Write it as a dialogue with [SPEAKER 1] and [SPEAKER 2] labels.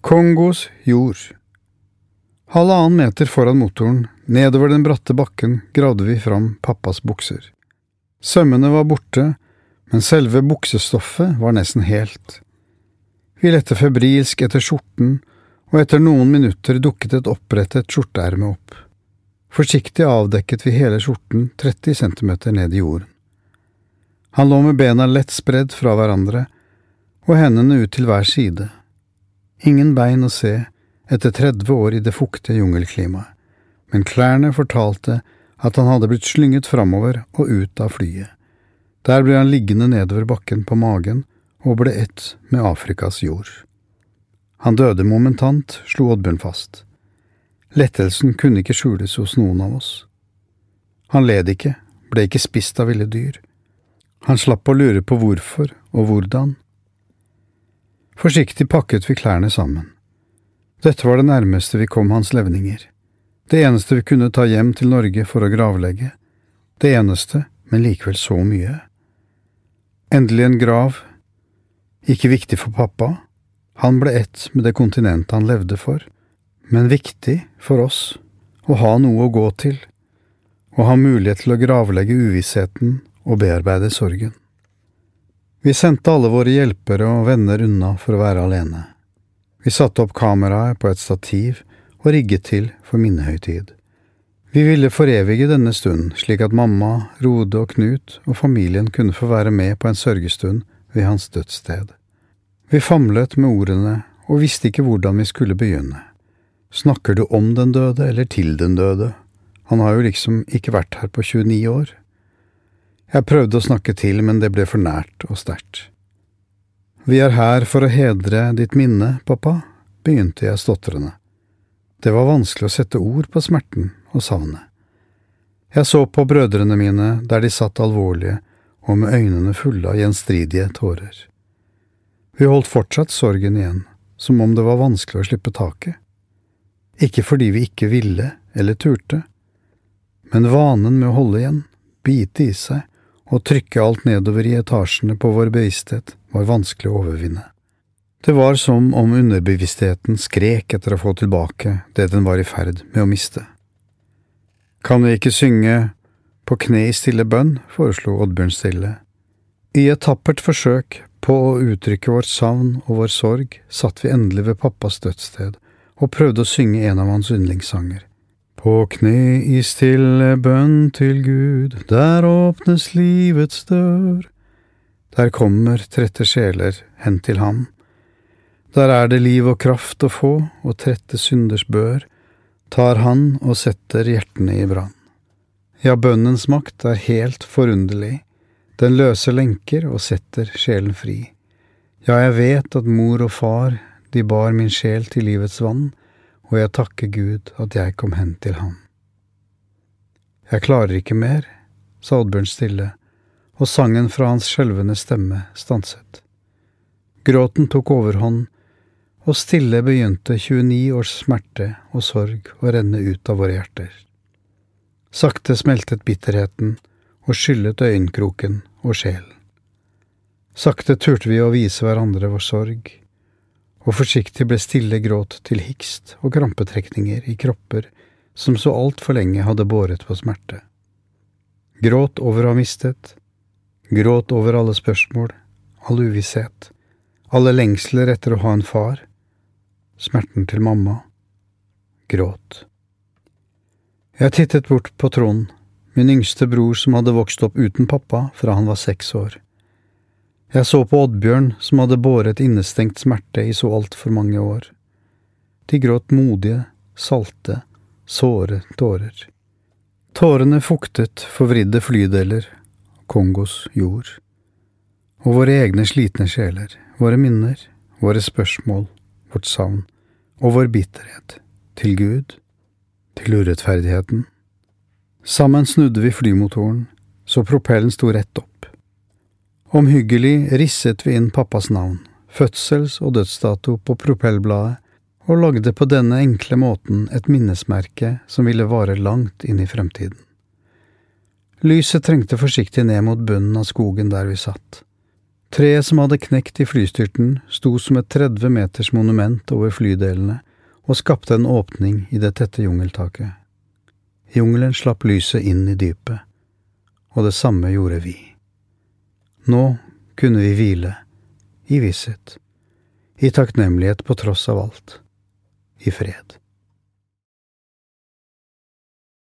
[SPEAKER 1] Kongos jord. Halvannen meter foran motoren, nedover den bratte bakken, gravde vi fram pappas bukser. Sømmene var borte, men selve buksestoffet var nesten helt. Vi lette febrilsk etter skjorten, og etter noen minutter dukket et opprettet skjorteerme opp. Forsiktig avdekket vi hele skjorten 30 centimeter ned i jorden. Han lå med bena lett spredd fra hverandre og hendene ut til hver side. Ingen bein å se etter 30 år i det fuktige jungelklimaet, men klærne fortalte at han hadde blitt slynget framover og ut av flyet. Der ble han liggende nedover bakken på magen og ble ett med Afrikas jord. Han døde momentant, slo Oddbjørn fast. Lettelsen kunne ikke skjules hos noen av oss. Han led ikke, ble ikke spist av ville dyr. Han slapp å lure på hvorfor og hvordan. Forsiktig pakket vi klærne sammen. Dette var det nærmeste vi kom hans levninger. Det eneste vi kunne ta hjem til Norge for å gravlegge. Det eneste, men likevel så mye. Endelig en grav. Ikke viktig for pappa. Han ble ett med det kontinentet han levde for, men viktig for oss å ha noe å gå til, å ha mulighet til å gravlegge uvissheten og bearbeide sorgen. Vi sendte alle våre hjelpere og venner unna for å være alene. Vi satte opp kameraet på et stativ og rigget til for minnehøytid. Vi ville forevige denne stunden, slik at mamma, Rode og Knut og familien kunne få være med på en sørgestund ved hans dødssted. Vi famlet med ordene og visste ikke hvordan vi skulle begynne. Snakker du om den døde eller til den døde? Han har jo liksom ikke vært her på 29 år. Jeg prøvde å snakke til, men det ble for nært og sterkt. Vi er her for å hedre ditt minne, pappa, begynte jeg stotrende. Det var vanskelig å sette ord på smerten og savnet. Jeg så på brødrene mine der de satt alvorlige og med øynene fulle av gjenstridige tårer. Vi holdt fortsatt sorgen igjen, som om det var vanskelig å slippe taket. Ikke fordi vi ikke ville eller turte, men vanen med å holde igjen, bite i seg å trykke alt nedover i etasjene på vår bevissthet var vanskelig å overvinne. Det var som om underbevisstheten skrek etter å få tilbake det den var i ferd med å miste. Kan vi ikke synge På kne i stille bønn, foreslo Oddbjørn Stille. I et tappert forsøk på å uttrykke vårt savn og vår sorg satt vi endelig ved pappas dødssted og prøvde å synge en av hans yndlingssanger. På kne i stille bønn til Gud, der åpnes livets dør. Der kommer trette sjeler hen til ham. Der er det liv og kraft å få, og trette synders bør tar han og setter hjertene i brann. Ja, bønnens makt er helt forunderlig, den løser lenker og setter sjelen fri. Ja, jeg vet at mor og far, de bar min sjel til livets vann, og jeg takker Gud at jeg kom hen til ham. Jeg klarer ikke mer, sa Oddbjørn stille, og sangen fra hans skjelvende stemme stanset. Gråten tok overhånd, og stille begynte 29 års smerte og sorg å renne ut av våre hjerter. Sakte smeltet bitterheten og skyllet øyenkroken og sjelen. Sakte turte vi å vise hverandre vår sorg, og forsiktig ble stille gråt til hikst og krampetrekninger i kropper som så altfor lenge hadde båret på smerte. Gråt over å ha mistet, gråt over alle spørsmål, all uvisshet, alle lengsler etter å ha en far, smerten til mamma, gråt. Jeg tittet bort på Trond, min yngste bror som hadde vokst opp uten pappa fra han var seks år. Jeg så på Oddbjørn, som hadde båret innestengt smerte i så altfor mange år. De gråt modige, salte, såre tårer. Tårene fuktet forvridde flydeler, Kongos jord. Og våre egne slitne sjeler, våre minner, våre spørsmål, vårt savn, og vår bitterhet, til Gud, til urettferdigheten. Sammen snudde vi flymotoren, så propellen sto rett opp. Omhyggelig risset vi inn pappas navn, fødsels- og dødsdato på propellbladet, og lagde på denne enkle måten et minnesmerke som ville vare langt inn i fremtiden. Lyset trengte forsiktig ned mot bunnen av skogen der vi satt. Treet som hadde knekt i flystyrten, sto som et 30 meters monument over flydelene og skapte en åpning i det tette jungeltaket. Jungelen slapp lyset inn i dypet, og det samme gjorde vi. Nå kunne vi hvile, i visshet, i takknemlighet på tross av alt, i fred.